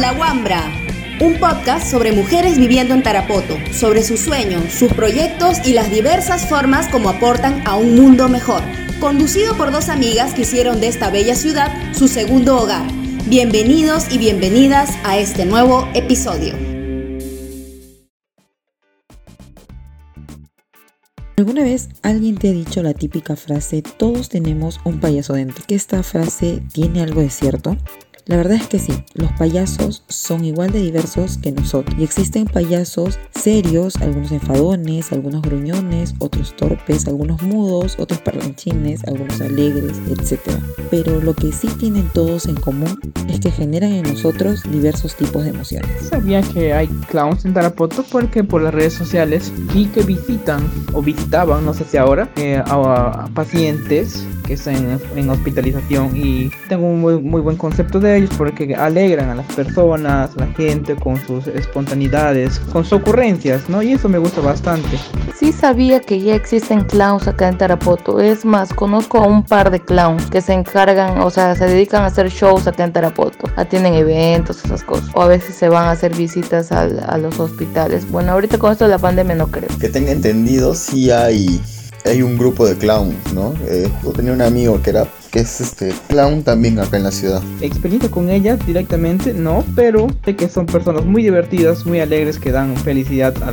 Habla Wambra, un podcast sobre mujeres viviendo en Tarapoto, sobre sus sueños, sus proyectos y las diversas formas como aportan a un mundo mejor. Conducido por dos amigas que hicieron de esta bella ciudad su segundo hogar. Bienvenidos y bienvenidas a este nuevo episodio. ¿Alguna vez alguien te ha dicho la típica frase, todos tenemos un payaso dentro? ¿Que esta frase tiene algo de cierto? La verdad es que sí, los payasos son igual de diversos que nosotros. Y existen payasos serios, algunos enfadones, algunos gruñones, otros torpes, algunos mudos, otros parlanchines, algunos alegres, etc. Pero lo que sí tienen todos en común es que generan en nosotros diversos tipos de emociones. Sabía que hay clowns en Tarapoto porque por las redes sociales y que visitan o visitaban, no sé si ahora, eh, a, pacientes que están en, hospitalización y tengo un muy, muy buen concepto de porque alegran a las personas, a la gente con sus espontaneidades, con sus ocurrencias, ¿no? Y eso me gusta bastante. Sí sabía que ya existen clowns acá en Tarapoto. Es más, conozco a un par de clowns que se encargan, o sea, se dedican a hacer shows acá en Tarapoto. Atienden eventos, esas cosas. O a veces se van a hacer visitas a, a los hospitales. Bueno, ahorita con esto de la pandemia no creo. Que tenga entendido, sí hay hay un grupo de clowns, ¿no? Eh, yo tenía un amigo que era que es este clown también acá en la ciudad. Experiencia con ellas directamente no, pero sé que son personas muy divertidas, muy alegres que dan felicidad a,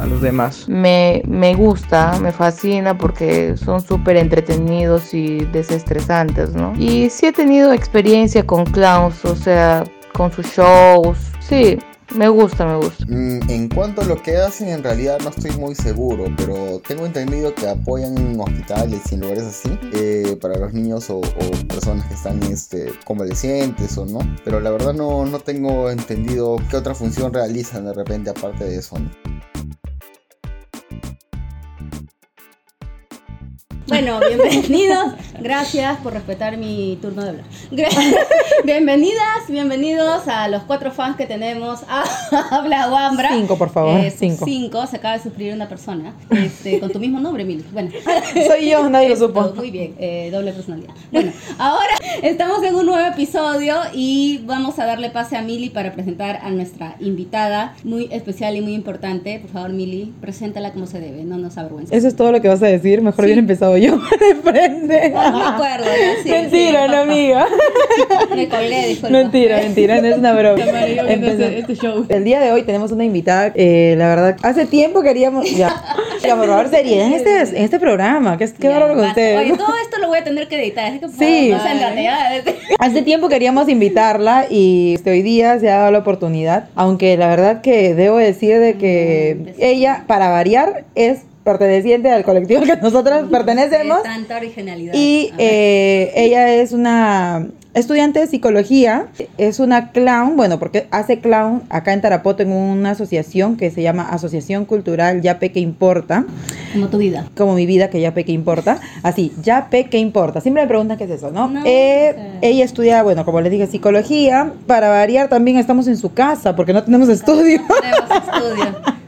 a, los demás. Me, me gusta, me fascina porque son súper entretenidos y desestresantes, ¿no? Y sí he tenido experiencia con clowns, o sea, con sus shows. Sí, me gusta, me gusta. Mm, en cuanto a lo que hacen, en realidad no estoy muy seguro, pero tengo entendido que apoyan en hospitales y en lugares así eh, para los niños o, personas que están este, convalecientes o no. Pero la verdad no, no tengo entendido qué otra función realizan de repente aparte de eso. Bueno, bienvenidos. Gracias por respetar mi turno de hablar. Bienvenidas, bienvenidos a los cuatro fans que tenemos a Habla Wambra. Cinco, por favor. Eh, cinco. Cinco. Se acaba de suscribir una persona este, con tu mismo nombre, Mili. Bueno. Soy yo, nadie lo supo. Muy bien, eh, doble personalidad. Bueno, ahora estamos en un nuevo episodio y vamos a darle pase a Mili para presentar a nuestra invitada muy especial y muy importante. Por favor, Mili, preséntala como se debe, no nos avergüences. Eso es todo lo que vas a decir. Mejor bien empezado yo de frente. No me acuerdo. Sí, mentira, no amiga. Me colgué, disculpa. Mentira, mentira, no es una broma. Este show. El día de hoy tenemos una invitada, eh, la verdad, hace tiempo queríamos... Ya, ya por favor, seriedad en este, en este programa. Qué, qué bárbaro con ustedes. Oye, todo esto lo voy a tener que editar. Es que, sí. O sea, hace tiempo queríamos invitarla y este, hoy día se ha dado la oportunidad. Aunque la verdad que debo decir de que ella, para variar, es perteneciente al colectivo que nosotros pertenecemos. tanta originalidad. Y eh, ella es una estudiante de psicología, es una clown, bueno, porque hace clown acá en Tarapoto en una asociación que se llama Asociación Cultural Yape que Importa. Como tu vida. Como mi vida, que Yape que Importa. Así, Yape que Importa. Siempre me preguntan qué es eso, ¿no? Eh, ella estudia, bueno, como les dije, psicología. Para variar, también estamos en su casa porque no tenemos estudio. tenemos estudio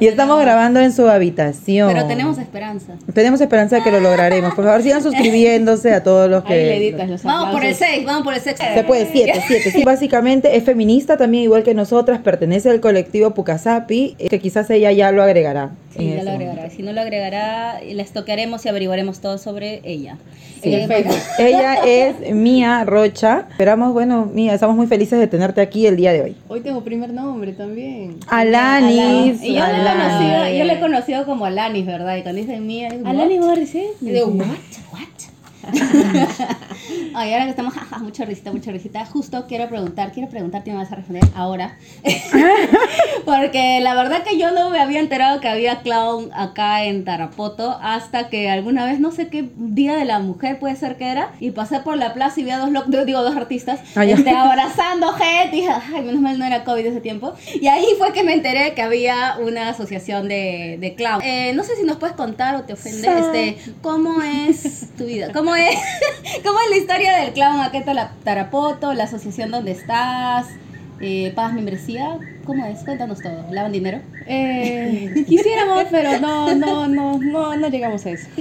y estamos grabando en su habitación. Pero tenemos esperanza. Tenemos esperanza de que lo lograremos. Por favor, sigan suscribiéndose a todos los que... vamos por el 6, vamos por el 6. Se puede, 7, 7. Sí, básicamente es feminista también, igual que nosotras, pertenece al colectivo Pucasapi, eh, que quizás ella ya lo agregará. Sí, ya lo agregará. Si no lo agregará, les tocaremos y averiguaremos todo sobre ella. ella es Mía Rocha. Esperamos, bueno, Mía, estamos muy felices de tenerte aquí el día de hoy. Hoy tengo primer nombre también. Alanis. Y yo, le he conocido, yo le he conocido como Alanis, ¿verdad? Y cuando dicen Mía, Alanis Morris, ¿eh? Y digo, what? What? Ay, ahora que estamos, jaja, mucha risita, mucha risita. Justo quiero preguntar, quiero preguntarte, me vas a responder ahora. Porque la verdad que yo no me había enterado que había clown acá en Tarapoto hasta que alguna vez, no sé qué día de la mujer puede ser que era, y pasé por la plaza y vi a dos, digo, dos artistas ah, este, abrazando gente. Y dije, ay, menos mal no era COVID ese tiempo. Y ahí fue que me enteré que había una asociación de, de clown. Eh, no sé si nos puedes contar o te ofende, este, ¿cómo es tu vida? ¿Cómo ¿Cómo es la historia del clown acá en Tarapoto, la asociación donde estás? Eh, ¿Pagas membresía? ¿Cómo es? Cuéntanos todo. ¿Lavan dinero? Eh, quisiéramos, pero no, no, no, no, no llegamos a eso.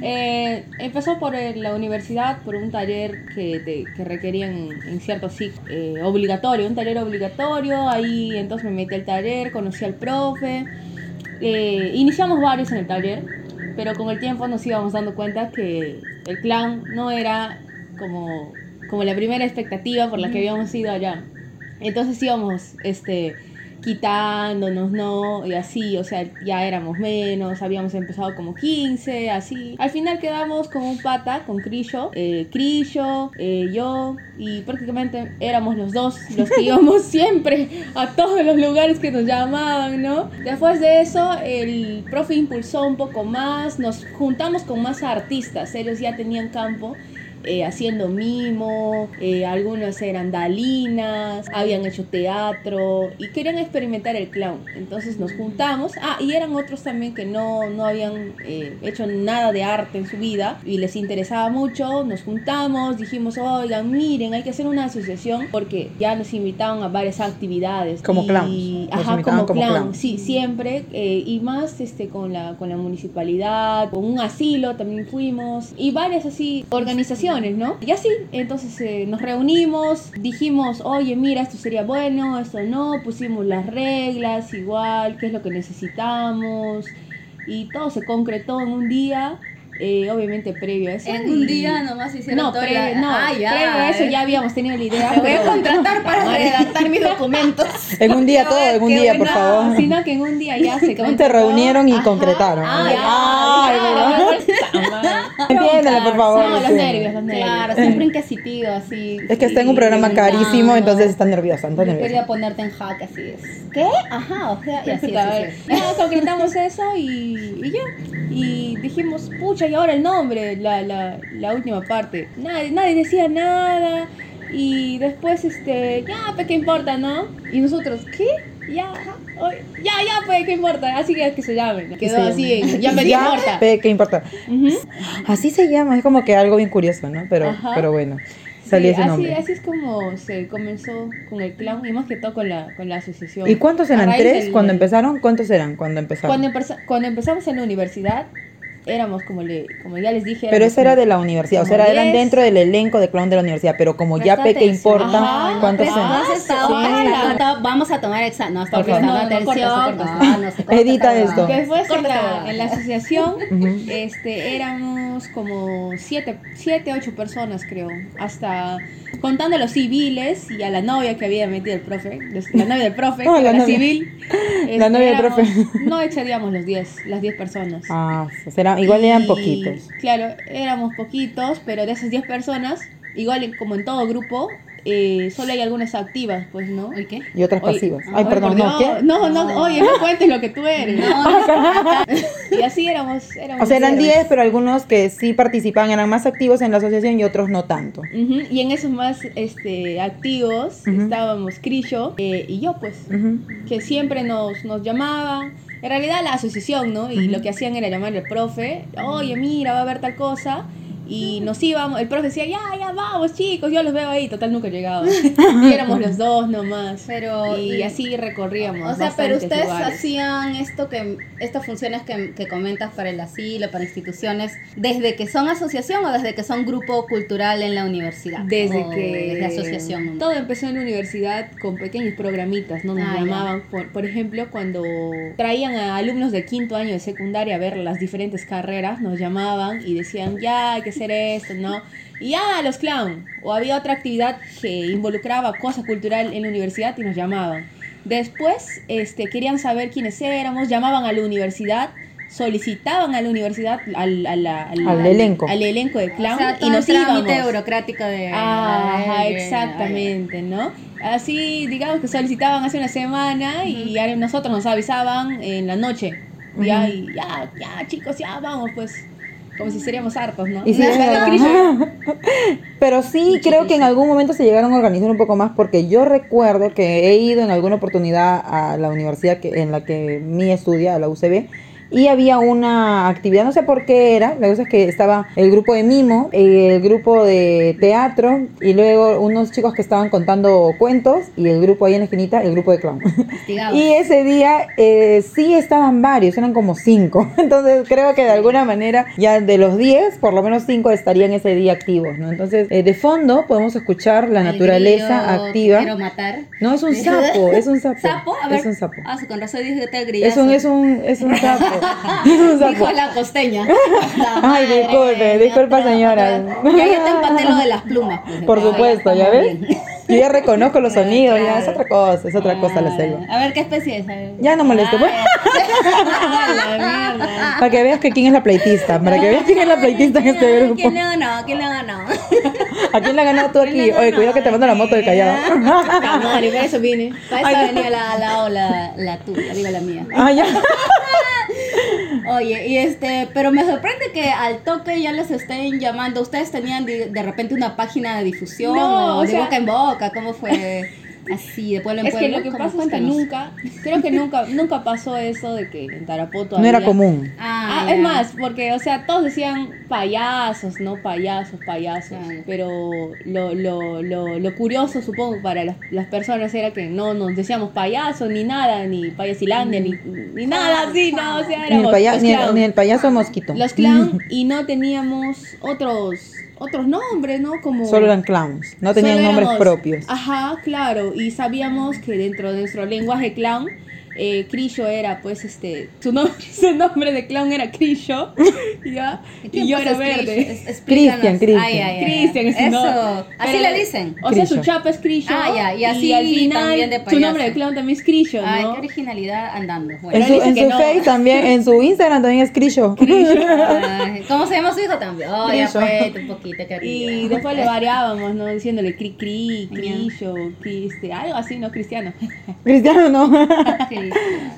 Eh, empezó por eh, la universidad, por un taller que, te- que requerían en cierto ciclo eh, obligatorio, un taller obligatorio. Ahí entonces me metí al taller, conocí al profe. Eh, iniciamos varios en el taller, pero con el tiempo nos íbamos dando cuenta que el clan no era como, como la primera expectativa por la que habíamos ido allá. Entonces íbamos este, quitándonos, ¿no? Y así, o sea, ya éramos menos, habíamos empezado como 15, así. Al final quedamos con un pata, con Crillo, eh, Crillo, eh, yo, y prácticamente éramos los dos los que íbamos siempre a todos los lugares que nos llamaban, ¿no? Después de eso, el profe impulsó un poco más, nos juntamos con más artistas, ellos ya tenían campo eh, haciendo mimo, eh, algunos eran dalinas, habían hecho teatro y querían experimentar el clown. Entonces nos juntamos, ah, y eran otros también que no, no habían eh, hecho nada de arte en su vida y les interesaba mucho, nos juntamos, dijimos, oigan, miren, hay que hacer una asociación porque ya nos invitaban a varias actividades. Como y- clowns, Ajá, como, como clown, clowns. sí, siempre, eh, y más este, con, la, con la municipalidad, con un asilo también fuimos, y varias así organizaciones, ¿no? Y así, entonces eh, nos reunimos, dijimos, oye, mira, esto sería bueno, esto no, pusimos las reglas igual, qué es lo que necesitamos, y todo se concretó en un día. Eh, obviamente previo a eso. En un día nomás hicieron no, todo pre- la- no, Ah, ya, previo a eso ya habíamos tenido la idea. Te voy a contratar para redactar mis documentos. En un día todo, en un día, por buena- favor. Sino que en un día ya se Se reunieron y Ajá. concretaron. Ah, ya, Ay, ya, ya. Entiéndele, por favor. No, los sí. nervios, los nervios. Claro, siempre inquisitivo, así. Es que está en un programa carísimo, entonces está nerviosa, está nerviosa. quería ponerte en jaque, así es. ¿Qué? Ajá, o sea, y así, A así. Ya concretamos eso y, y ya. Y dijimos, pucha, y ahora el nombre, la, la, la última parte. Nadie, nadie decía nada. Y después, este, ya, pues, ¿qué importa, no? Y nosotros, ¿qué? Ya, ya, ya, pues, ¿qué importa? Así que, que se llamen. Quedó Sí. así, ya, pues, ¿qué importa? pe, ¿qué importa? Ujú. Así se llama, es como que algo bien curioso, ¿no? Pero, Ajá. pero bueno, salió Sí, ese así, nombre. así es como se comenzó con el clown y más que todo con la, con la asociación. ¿Y cuántos eran? ¿Tres del- cuando empezaron? ¿Cuántos eran cuando empezaron? Cuando, empeza- cuando empezamos en la universidad, éramos como, le, como ya les dije. Pero eso era de la universidad, o sea, eran diez. dentro del elenco de clown de la universidad, pero como ya Presta pe que atención. importa, Ajá, ¿cuántos no Sí. prestando- Vamos a tomar examen. No, está prestando No, no, atención. No, no Edita esto. Después en la, huevada. en la asociación este, éramos como siete, siete, ocho personas creo, hasta contando a los civiles y a la novia que había metido el profe, la novia del profe, Ah, que la civil. este, La novia del éramos- profe. No excedíamos los 10, las 10 personas. Ah, o igual eran Y, poquitos. Claro, éramos poquitos, pero de esas 10 personas, igual como en todo grupo, eh, solo hay algunas activas, pues, ¿no? ¿Oye qué? Y otras Oye, pasivas. ay, Ay, perdón, no, ¿qué? No, no, oye, no cuentes lo que tú eres. No, Y así éramos. éramos O sea, eran diez. 10, pero algunos que sí participaban eran más activos en la asociación y otros no tanto. Y en esos más este, activos estábamos Crillo eh, y yo, pues, que siempre nos, nos llamaban. En realidad la asociación, ¿no? Y lo que hacían era llamarle al profe, oye, mira, va a haber tal cosa. Y nos íbamos, el profe decía, ya, ya, vamos chicos, yo los veo ahí, total nunca llegaban. y éramos los dos nomás. Pero- y así recorríamos. O sea, pero ustedes lugares. hacían esto que estas funciones que, que comentas para el asilo, para instituciones, desde que son asociación o desde que son grupo cultural en la universidad. Desde O que desde asociación. todo empezó en la universidad con pequeños programitas, ¿no? Nos Ah, llamaban, por, por ejemplo, cuando traían a alumnos de quinto año de secundaria a ver las diferentes carreras, nos llamaban y decían, ya, hay que hacer esto, ¿no? Y ya, los clown. O había otra actividad que involucraba cosa cultural en la universidad y nos llamaban. Después, este, querían saber quiénes éramos, llamaban a la universidad, solicitaban a la universidad, al, al- Al elenco. al elenco de clown O sea, todo y nos el trámite íbamos. burocrático de... Ajá, exactamente, ¿no? Así, digamos que solicitaban hace una semana y ya nosotros nos avisaban en la noche. Ya, Ujú. y ya, ya, chicos, ya vamos, pues. Como si seríamos hartos, ¿no? Y sí. Pero sí, creo que en algún momento se llegaron a organizar un poco más porque yo recuerdo que he ido en alguna oportunidad a la universidad que, en la que mi estudia, a la UCB, y había una actividad, no sé por qué era, la cosa es que estaba el grupo de mimo, el grupo de teatro y luego unos chicos que estaban contando cuentos y el grupo ahí en la esquinita, el grupo de clown. y ese día eh, sí estaban varios, eran como cinco, entonces creo que de alguna manera ya de los diez, por lo menos cinco estarían ese día activos, ¿no? Entonces eh, de fondo podemos escuchar la naturaleza activa. Quiero matar. No, es un sapo, es un sapo. ¿Sapo? A ver. Es un sapo. Ah, con razón dije que te. Es un, es un, es un sapo. Dijo la costeña. La Ay, disculpe, disculpa señora. Ya, ya te empaté lo de las plumas. pues, Por supuesto, ¿ya ves? Yo ya reconozco los sonidos, ya es otra cosa, es otra cosa la selva. A ver, ¿qué especie es? Ya no molesto, pues. Ah. Para que veas que quién es la pleitista, para que veas quién es la pleitista en este grupo. ¿Quién le ganado? ¿Quién le ganado? ¿A quién le ha ganado tú aquí? ¿Quién le ha Oye, cuidado que te mando la moto del Callao. Madre, para eso vine. Para eso venía la, la, la, la tuya, digo la mía. Ah, ya. Oye, y este, pero me sorprende que al toque ya les estén llamando. ¿Ustedes tenían de, de repente una página de difusión No, o o de boca en boca? ¿Cómo fue así, de pueblo en Es que lo que pasa es que nunca, creo que nunca, nunca pasó eso de que en Tarapoto No era común. Ah, Ah, es más, porque, o sea, todos decían payasos, ¿no? Payasos, payasos. Claro. Pero lo, lo, lo, lo curioso, supongo, para las, las personas era que no nos decíamos payasos, ni nada, ni payasilandia, ni, ni nada así, ¿no? O sea, Ni el, éramos paya- los ni, el, ni el payaso mosquito. Los clown y no teníamos otros otros nombres, ¿no? Como Solo eran clowns, no tenían nombres propios. Ajá, claro. Y sabíamos que dentro de nuestro lenguaje clown, eh, Crillo era, pues, este. Su, nombre su nombre de clown era Crillo. ¿Ya? ¿Quién Y yo era verde. Cristian, Cristian. Ay, ay, ay. Cristian es su Eso. nombre. Así Pero- le dicen. O sea, su chapa es Crillo. Ah, ya, y así al final, de su nombre de clown también es Crillo, Ay, ¿no? qué originalidad andando. En su, en su no. face también, en su Instagram también es Crillo. Ay, ¿Cómo se llama su hijo también? Oh, ya Crillo. fue un poquito, qué Y después le variábamos, ¿no? Diciéndole cri cri, crillo, criste, algo así, ¿no? Cristiano. Cristiano no.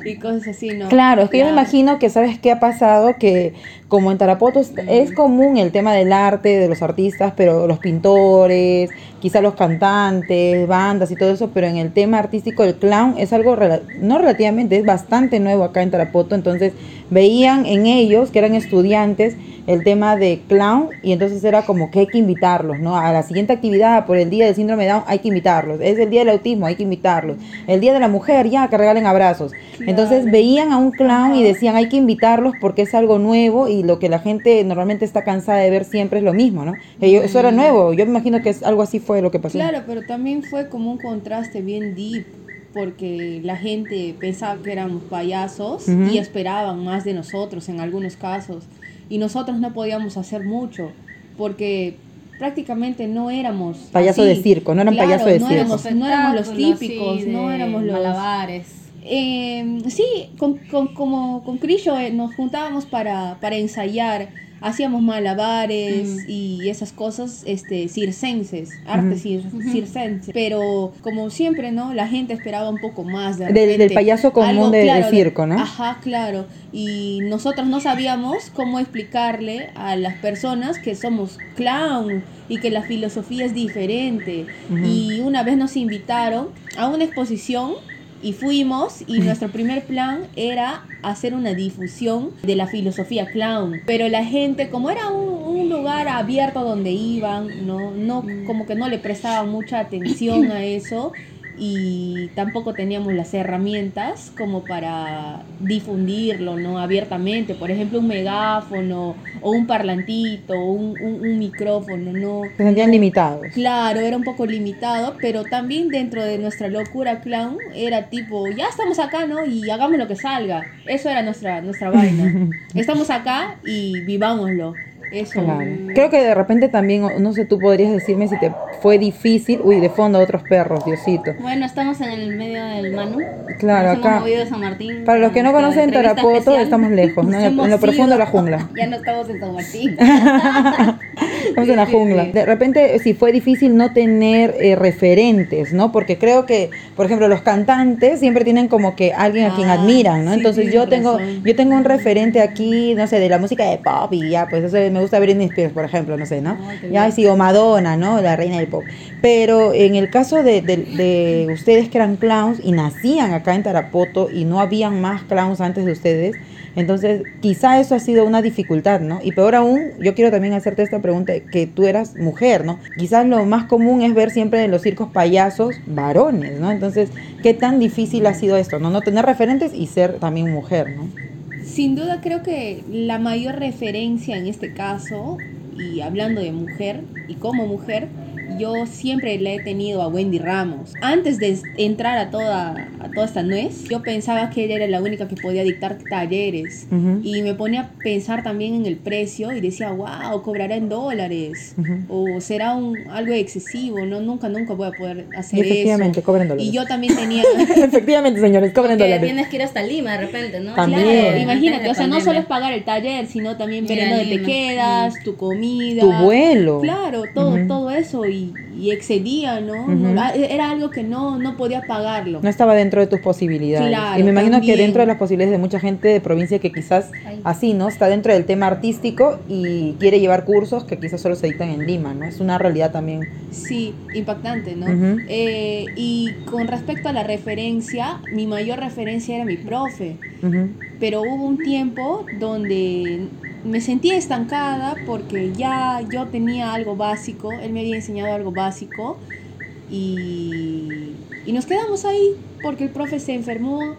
Y cosas así, ¿no? Claro, es que yo me imagino que sabes qué ha pasado, que como en Tarapoto es, es común el tema del arte, de los artistas, pero los pintores, quizá los cantantes, bandas y todo eso, pero en el tema artístico el clown es algo, no relativamente, es bastante nuevo acá en Tarapoto, entonces veían en ellos, que eran estudiantes, el tema de clown y entonces era como que hay que invitarlos, ¿no? A la siguiente actividad por el día del síndrome de Down hay que invitarlos, es el día del autismo, hay que invitarlos, el día de la mujer ya que regalen abrazos. Entonces veían a un clown y decían hay que invitarlos porque es algo nuevo y lo que la gente normalmente está cansada de ver siempre es lo mismo, ¿no? Eso era nuevo, yo me imagino que es, algo así fue lo que pasó. Claro, pero también fue como un contraste bien deep, porque la gente pensaba que éramos payasos Ujú. y esperaban más de nosotros en algunos casos. Y nosotros no podíamos hacer mucho, porque prácticamente no éramos... Payaso así. de circo, no eran Claro, payaso de no circo. Éramos, no éramos los típicos, sí, no éramos los... Malabares. Eh, sí, con, con, como con Crillo eh, nos juntábamos para, para ensayar, hacíamos malabares y esas cosas este, circenses, arte cir- circense. Pero como siempre, ¿no? La gente esperaba un poco más de Del- del payaso común de- de circo, ¿no? Ajá, claro. Y nosotros no sabíamos cómo explicarle a las personas que somos clown y que la filosofía es diferente. Y una vez nos invitaron a una exposición y fuimos y nuestro primer plan era hacer una difusión de la filosofía clown. Pero la gente, como era un, un lugar abierto donde iban, no, no, como que no le prestaban mucha atención a eso y tampoco teníamos las herramientas como para difundirlo no abiertamente por ejemplo un megáfono o un parlantito o un, un- un micrófono no Se sentían limitados. Claro, era un poco limitado, pero también dentro de nuestra locura clown era tipo, ya estamos acá, ¿no? Y hagamos lo que salga. Eso era nuestra, nuestra vaina. Estamos acá y vivámoslo. Eso. Claro. Creo que de repente también, no sé, tú podrías decirme si te fue difícil. Uy, de fondo otros perros, Diosito. Bueno, estamos en el medio del Manu. Claro, Nos acá- hemos movido San Martín. Para los que no conocen Tarapoto, especial. estamos lejos, ¿no? En lo profundo de la jungla. Ya no estamos en San Martín. Estamos en la jungla. De repente, si fue difícil no tener eh, referentes, ¿no? Porque creo que, por ejemplo, los cantantes siempre tienen como que alguien a quien Ah, admiran, ¿no? sí, Entonces yo tengo, razón. yo tengo un referente aquí, no sé, de la música de pop y ya, pues eso me gusta Britney Spears, por ejemplo, no sé, ¿no? Ya bien. sí, o Madonna, ¿no? La reina del pop. Pero en el caso de, de- de ustedes que eran clowns y nacían acá en Tarapoto y no habían más clowns antes de ustedes, Entonces, quizá eso ha sido una dificultad, ¿no? Y peor aún, yo quiero también hacerte esta pregunta, que tú eras mujer, ¿no? Quizás lo más común es ver siempre en los circos payasos varones, ¿no? Entonces, ¿qué tan difícil ha sido esto, ¿no? No tener referentes y ser también mujer, ¿no? Sin duda creo que la mayor referencia en este caso, y hablando de mujer y como mujer, yo siempre le he tenido a Wendy Ramos. Antes de entrar a toda, a toda esta nuez, yo pensaba que ella era la única que podía dictar talleres. Y me ponía a pensar también en el precio y decía, wow, cobrará en dólares. O será un, algo excesivo, ¿no? Nunca, nunca voy a poder hacer y efectivamente, cobran dólares. Y yo también tenía... efectivamente, señores, cobran dólares. tienes que ir hasta Lima de repente, ¿no? Claro, imagínate, o sea, no solo es pagar el taller, sino también ver dónde te quedas, tu comida. Tu vuelo. Claro, todo, todo eso. Y y, excedía, ¿no? Ah, era algo que no, no podía pagarlo. No estaba dentro de tus posibilidades. y me imagino que dentro de las posibilidades de mucha gente de provincia que quizás así, ¿no? Está dentro del tema artístico y quiere llevar cursos que quizás solo se dictan en Lima, ¿no? Es una realidad también. Sí, impactante, ¿no? Eh, y con respecto a la referencia, mi mayor referencia era mi profe. Pero hubo un tiempo donde me sentía estancada porque ya yo tenía algo básico, él me había enseñado algo básico y, y nos quedamos ahí porque el profe se enfermó,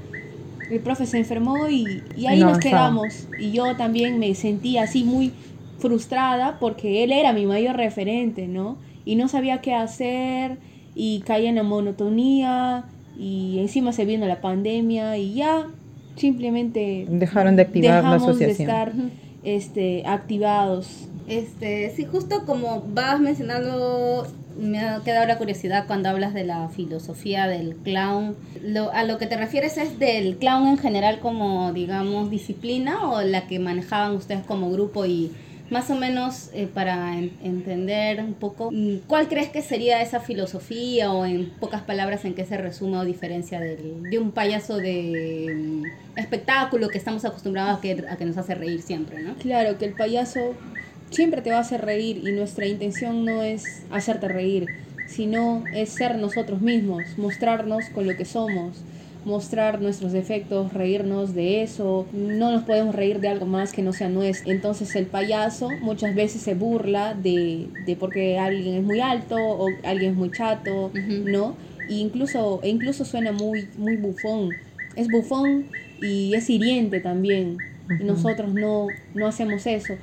el profe se enfermó y, y ahí nos quedamos. Y yo también me sentía así muy frustrada porque él era mi mayor referente, ¿no? Y no sabía qué hacer y caía en la monotonía y encima se vino la pandemia y ya simplemente dejaron de activar la asociación este, activados. Este, sí, justo como vas mencionando, me ha quedado la curiosidad cuando hablas de la filosofía del clown. Lo, ¿A lo que te refieres es del clown en general como, digamos, disciplina o la que manejaban ustedes como grupo y más o menos eh, para entender un poco, mm, ¿cuál crees que sería esa filosofía o en pocas palabras en qué se resume o diferencia de un payaso de mm, espectáculo que estamos acostumbrados a que, a que nos hace reír siempre, ¿no? Claro, que el payaso siempre te va a hacer reír y nuestra intención no es hacerte reír, sino es ser nosotros mismos, mostrarnos con lo que somos mostrar nuestros defectos, reírnos de eso, no nos podemos reír de algo más que no sea nuestro. Entonces el payaso muchas veces se burla de, de porque alguien es muy alto o alguien es muy chato, ¿no? E incluso, e incluso suena muy, muy bufón. Es bufón y es hiriente también. nosotros no, no hacemos eso.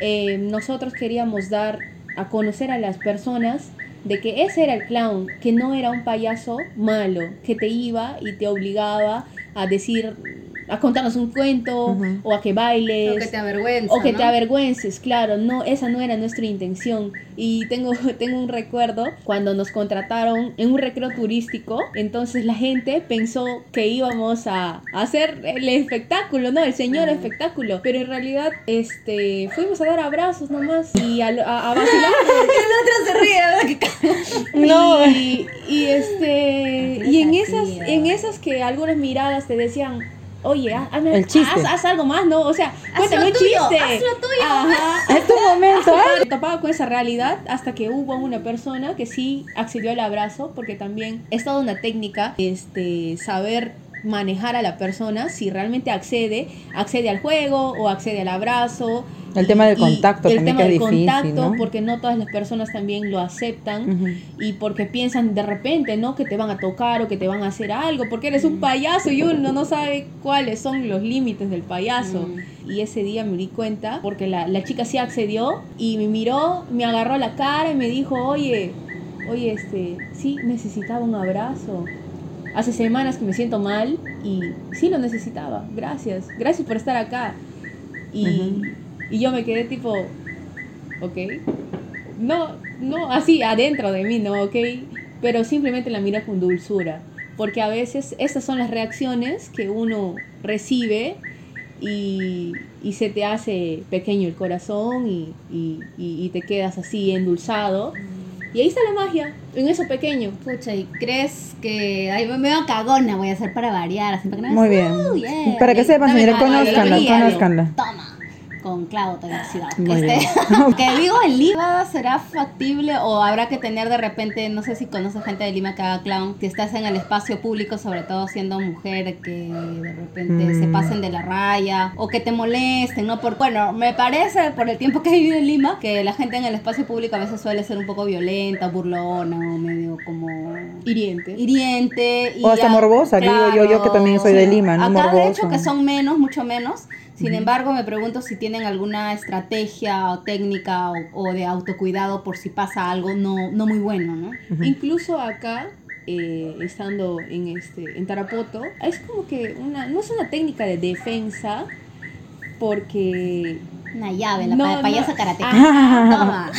Eh, nosotros queríamos dar a conocer a las personas de que ese era el clown, que no era un payaso malo, que te iba y te obligaba a decir a contarnos un cuento o a que bailes o que te avergüences o que te avergüences claro no esa no era nuestra intención. Y tengo tengo un recuerdo cuando nos contrataron en un recreo turístico entonces la gente pensó que íbamos a, hacer el espectáculo no el señor espectáculo pero en realidad este fuimos a dar abrazos nomás y a, a, vacilar. El otro se ríe no y, y este y en esas en esas que algunas miradas te decían oye, haz, Haz, algo más, ¿no? O sea, cuéntame un chiste. Haz lo tuyo. Ajá. Es tu momento. Me topaba con esa realidad hasta que hubo una persona que sí accedió al abrazo, porque también es toda una técnica, este, saber manejar a la persona si realmente accede, accede al juego o accede al abrazo el tema del contacto el tema del contacto, porque no todas las personas también lo aceptan y porque piensan de repente, ¿no? Que te van a tocar o que te van a hacer algo, porque eres un payaso y uno no sabe cuáles son los límites del payaso. Y ese día me di cuenta, porque la, la chica sí accedió y me miró, me agarró la cara y me dijo, oye, oye, este, sí, necesitaba un abrazo. Hace semanas que me siento mal y sí lo necesitaba. Gracias, gracias por estar acá. Y, y yo me quedé tipo, ok. No, no, así adentro de mí, no, ok. Pero simplemente la mira con dulzura. Porque a veces esas son las reacciones que uno recibe y, y se te hace pequeño el corazón y, y, y, te quedas así endulzado. Y ahí está la magia, en eso pequeño. Pucha, ¿y crees que ahí me veo cagona voy a hacer para variar? Así para que Muy bien. Para que sepan, señores, conozcanla, conozcanla. Toma. Con te he oxidado. Este, que digo, en Lima será factible o habrá que tener de repente, no sé si conoces gente de Lima que haga clown, si estás en el espacio público, sobre todo siendo mujer, que de repente se Mm. pasen de la raya o que te molesten, ¿no? Por, bueno, me parece por el tiempo que he vivido en Lima que la gente en el espacio público a veces suele ser un poco violenta, burlona o medio como Hiriente. hiriente. Y O hasta ya- morbosa, digo yo- yo que también soy de Lima, ¿no? Acá de hecho que son menos, mucho menos. Sin embargo, me pregunto si tienen alguna estrategia o técnica o, o de autocuidado por si pasa algo no, no muy bueno, ¿no? Incluso acá, eh, estando en este en Tarapoto, es como que una no es una técnica de defensa porque Una llave, la No, pa- no. payasa karate.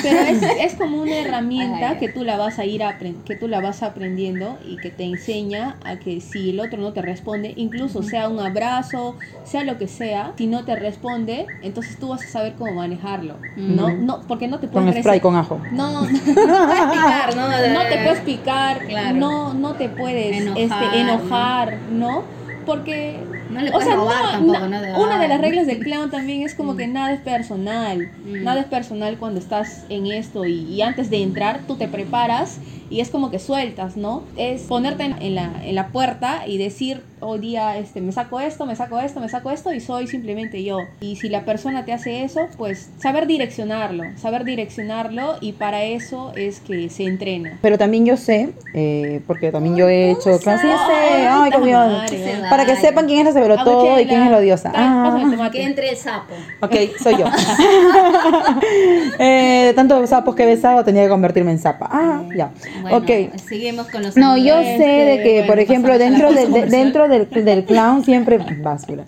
Pero es, es como una herramienta que tú la vas a ir apren- que tú la vas aprendiendo y que te enseña a que si el otro no te responde, incluso sea un abrazo, sea lo que sea, si no te responde, entonces tú vas a saber cómo manejarlo, ¿no? No, porque no te Con puedes spray, rese- con ajo. no, no, picar, ¿no? no te puedes picar, Claro. no, no te puedes Enojar, este, enojar, ¿no? Porque No le o puedes sea, robar no, tampoco, na- ¿no? De, una de las reglas del clown también es como que nada es personal. Mm. Nada es personal cuando estás en esto y, y antes de entrar tú te preparas y es como que sueltas, ¿no? Es ponerte en, en la, en la puerta y decir, hoy día este, me saco esto, me saco esto, me saco esto y soy simplemente yo. Y si la persona te hace eso, pues saber direccionarlo, saber direccionarlo y para eso es que se entrena. Pero también yo sé, eh, porque también yo he hecho clases, ay, madre. Para que sepan quién es la sabelotodo todo y quién es la odiosa. Ah. Que entre el sapo. ok, soy yo. eh, de tantos sapos que he besado tenía que convertirme en zapa. Ah, ya. Bueno, ok. seguimos con los No, yo sé de que, Bueno, por ejemplo, dentro, de- comercial. dentro del, del clown siempre basura.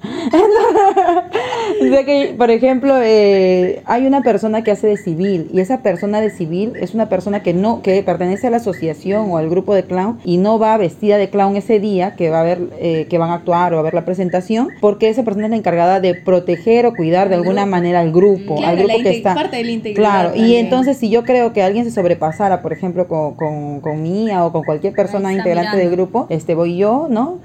de que, por ejemplo, eh, hay una persona que hace de civil y esa persona de civil es una persona que no que pertenece a la asociación o al grupo de clown y no va vestida de clown ese día que va a ver eh, que van a actuar o a ver la presentación porque esa persona es la encargada de proteger o cuidar de alguna manera al grupo, Claro, al grupo que está. parte de Claro, y también. entonces si yo creo que alguien se sobrepasara, por ejemplo, con, con, con Mía o con cualquier persona integrante mirando. del grupo, este voy yo, ¿no?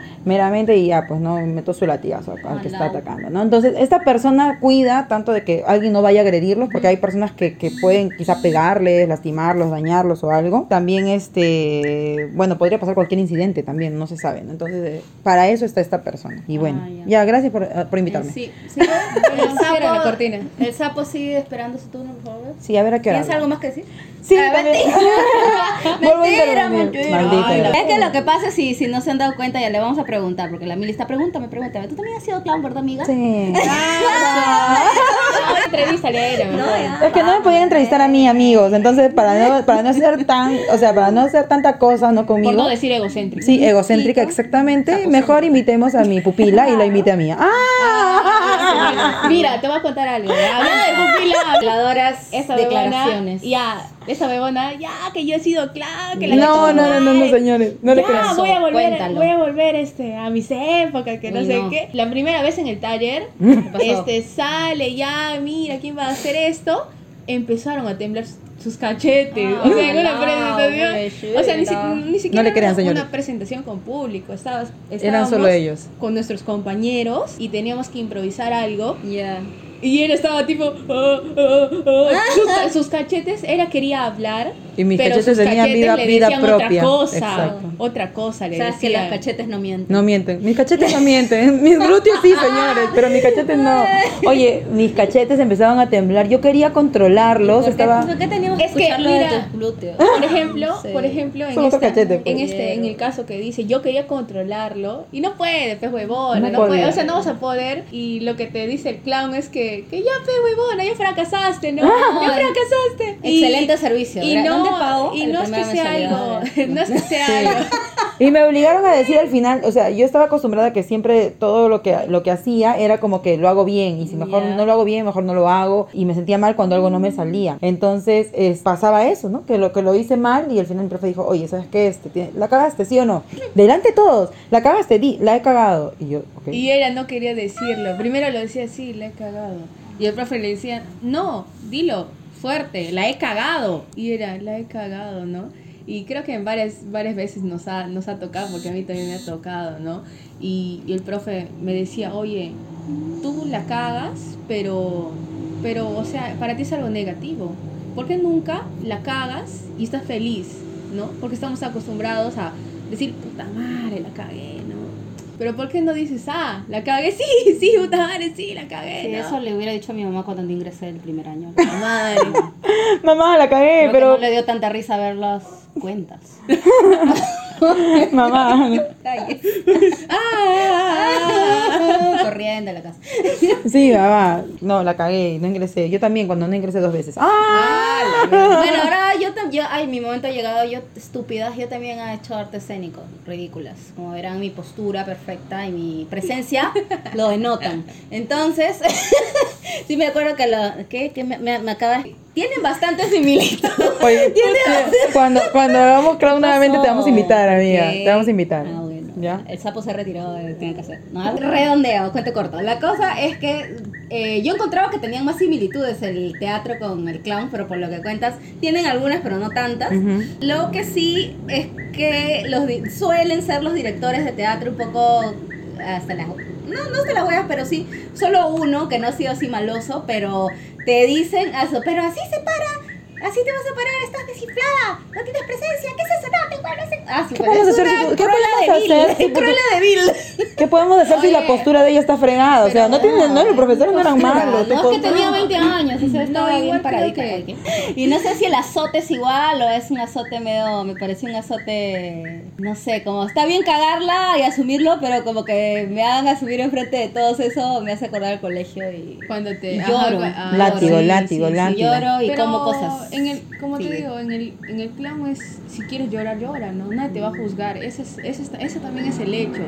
Y ya, pues no, meto su latigazo al que está atacando, ¿no? Entonces, esta persona cuida tanto de que alguien no vaya a agredirlos, porque hay personas que, que pueden quizá pegarles, lastimarlos, dañarlos o algo. También, este, bueno, podría pasar cualquier incidente también, no se sabe, ¿no? Entonces, eh, para eso está esta persona. Y bueno, Ah, ya. ya. gracias por, eh, por invitarme. Sí, sí. El la cortina. El sapo sigue esperando su turno, por favor. Sí, a ver a qué hora. ¿Tienes algo más que decir? Sí, Ah, Mentira, mentira. Ay, Es que lo que pasa es si, si no se han dado cuenta, ya le vamos a preguntar, porque la Mili está pregúntame, pregúntame. ¿Tú también has sido clown, verdad, amiga? Sí. Entrevista No. Es que no me podían entrevistar a mí, amigos. Entonces, para no, para no ser tan, o sea, para no hacer tanta cosa, ¿no Por conmigo. no decir egocéntrico. Sí, egocéntrica, exactamente. Mejor invitemos a mi pupila y la invite a mí. ¡Ah! Mira, te voy a contar algo. Hablando de pupila, Habladoras declaraciones. Ya, esa bebona, ya que yo he sido claro, que la No, no, no, no, no, señores. No le ya, crean. voy a volver, Cuéntalo. voy a volver este, a mis épocas, que no Uy, sé no. qué. La primera vez en el taller, este, sale, ya, mira, ¿quién va a hacer esto? Empezaron a temblar sus cachetes. o sea, en una no, presentación. O sea, ni, si- ni siquiera No le crean, una, presentación con público. Estabas, Eran estábamos solo ellos. Con nuestros compañeros y teníamos que improvisar algo. Ya. Y él estaba tipo. "Ah, ah, ah". Sus, ca- sus cachetes, era quería hablar. Y mis pero cachetes sus tenían cachetes vida- le vida decían propia. Otra cosa. Exacto. Otra cosa le Sabes que decían. las cachetes no mienten. No mienten. Mis cachetes no mienten. Mis glúteos sí, señores, pero mis cachetes no. Oye, mis cachetes empezaban a temblar. Yo quería controlarlos. ¿Por qué, Estaba. por qué teníamos que Es que, de mira, tus glúteos? Por ejemplo, Sí. por ejemplo, en, esta- cachete, pues. en este, en el caso que dice, yo quería controlarlo y no puede, pues huevona, No no, puede, o sea, no vas a poder y lo que te dice el clown es que, que ya pe huevona, ya fracasaste, ¿no? Ya fracasaste. Y- Excelente servicio. Y no, ¿Dónde pago? y no es que sea algo, no es que sea algo. Y me obligaron a decir al final, o sea, yo estaba acostumbrada a que siempre todo lo que, lo que hacía era como que lo hago bien. Y si mejor no lo hago bien, mejor no lo hago. Y me sentía mal cuando algo no me salía. Entonces es, pasaba eso, ¿no? Que lo que lo hice mal y al final el profe dijo, oye, ¿sabes qué? Este, ¿La cagaste, sí o no? Delante de todos, la cagaste, di, la he cagado. Y yo, ok. Y ella no quería decirlo. Primero lo decía así, la he cagado. Y el profe le decía, no, dilo fuerte, la he cagado. Y era, la he cagado, ¿no? Y creo que en varias, varias veces nos ha, nos ha tocado, porque a mí también me ha tocado, ¿no? Y, y el profe me decía, oye, tú la cagas, pero pero, o sea, para ti es algo negativo. ¿Por qué nunca la cagas y estás feliz, no? Porque estamos acostumbrados a decir, puta madre, la cagué, ¿no? Pero ¿por qué no dices, ah, la cagué? Sí, sí, puta madre, sí, la cagué. Sí, ¿no? eso le hubiera dicho a mi mamá cuando ingresé el primer año. Puta madre. Mamá, la cagué, Creo que pero... no le dio tanta risa ver las cuentas. Mamá. Detalles. Ah, Corriendo a la casa. Sí, mamá. No, la cagué, no ingresé. Yo también cuando no ingresé dos veces. ¡Ah! Bueno, ahora yo también, ay, mi momento ha llegado, yo estúpida, yo también he hecho arte escénico, ridículas. Como verán, mi postura perfecta y mi presencia lo denotan. Entonces, sí me acuerdo que lo, que, que me, me, me acaba, tienen bastante similitud. Oye, cuando, cuando hagamos clown nuevamente te vamos a invitar, amiga. Ok. Te vamos a invitar. Ah. ¿Ya? El sapo se ha retirado, eh, tiene que hacer. No, redondeo, cuento corto. La cosa es que eh, yo encontraba que tenían más similitudes el teatro con el clown, pero por lo que cuentas, tienen algunas, pero no tantas. Lo que sí es que los suelen ser los directores de teatro un poco hasta las... No, no hasta las huevas, pero sí, solo uno que no ha sido así maloso, pero te dicen, eso, pero así se para, así te vas a parar, estás desinflada, no tienes presencia, ¿qué es eso? No, te vuelves... Ah, sí, ¿Qué podemos hacer si qué podemos de hacer si de. ¿Qué podemos hacer si la Oye, postura de ella está fregada? O sea, no tiene, no, los profesores no eran malos. te No, es que tenía 20 años y se estaba igual bien paradita. que- Y no sé si el azote es igual o es un azote medio, me pareció un azote, no sé, como está bien cagarla y asumirlo, pero como que me hagan asumir enfrente de todos eso me hace acordar al colegio y Cuando te... Y ajá, lloro. cua- ah, Látigo, sí, látigo, sí, sí. látigo. lloro y Pero como cosas. En el, como Sí. te digo, en el, en el clown es, si quieres llorar, llora, ¿no? Nadie te va a juzgar. Ese, es, ese, es- ese también es el hecho,